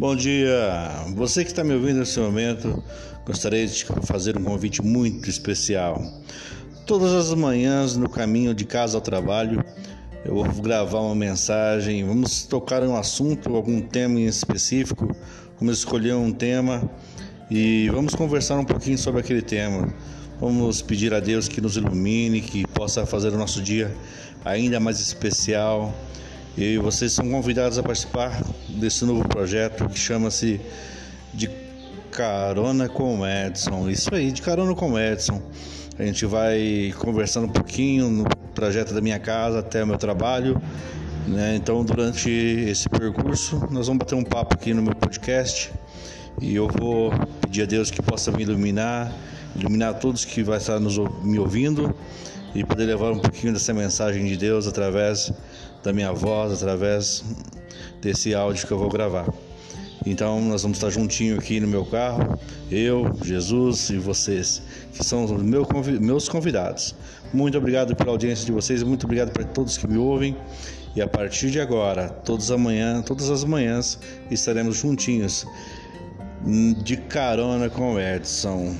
Bom dia, você que está me ouvindo nesse momento, gostaria de fazer um convite muito especial. Todas as manhãs, no caminho de casa ao trabalho, eu vou gravar uma mensagem. Vamos tocar um assunto, algum tema em específico. Vamos escolher um tema e vamos conversar um pouquinho sobre aquele tema. Vamos pedir a Deus que nos ilumine, que possa fazer o nosso dia ainda mais especial e vocês são convidados a participar desse novo projeto que chama-se De Carona com Edson. Isso aí, De Carona com Edson. A gente vai conversando um pouquinho no trajeto da minha casa até o meu trabalho. Né? Então, durante esse percurso, nós vamos bater um papo aqui no meu podcast e eu vou pedir a Deus que possa me iluminar, iluminar todos que vai estar nos, me ouvindo e poder levar um pouquinho dessa mensagem de Deus através da minha voz, através desse áudio que eu vou gravar. Então nós vamos estar juntinho aqui no meu carro, eu, Jesus e vocês, que são os meus convidados. Muito obrigado pela audiência de vocês, muito obrigado para todos que me ouvem. E a partir de agora, todas amanhã, todas as manhãs, estaremos juntinhos de carona com o Edson.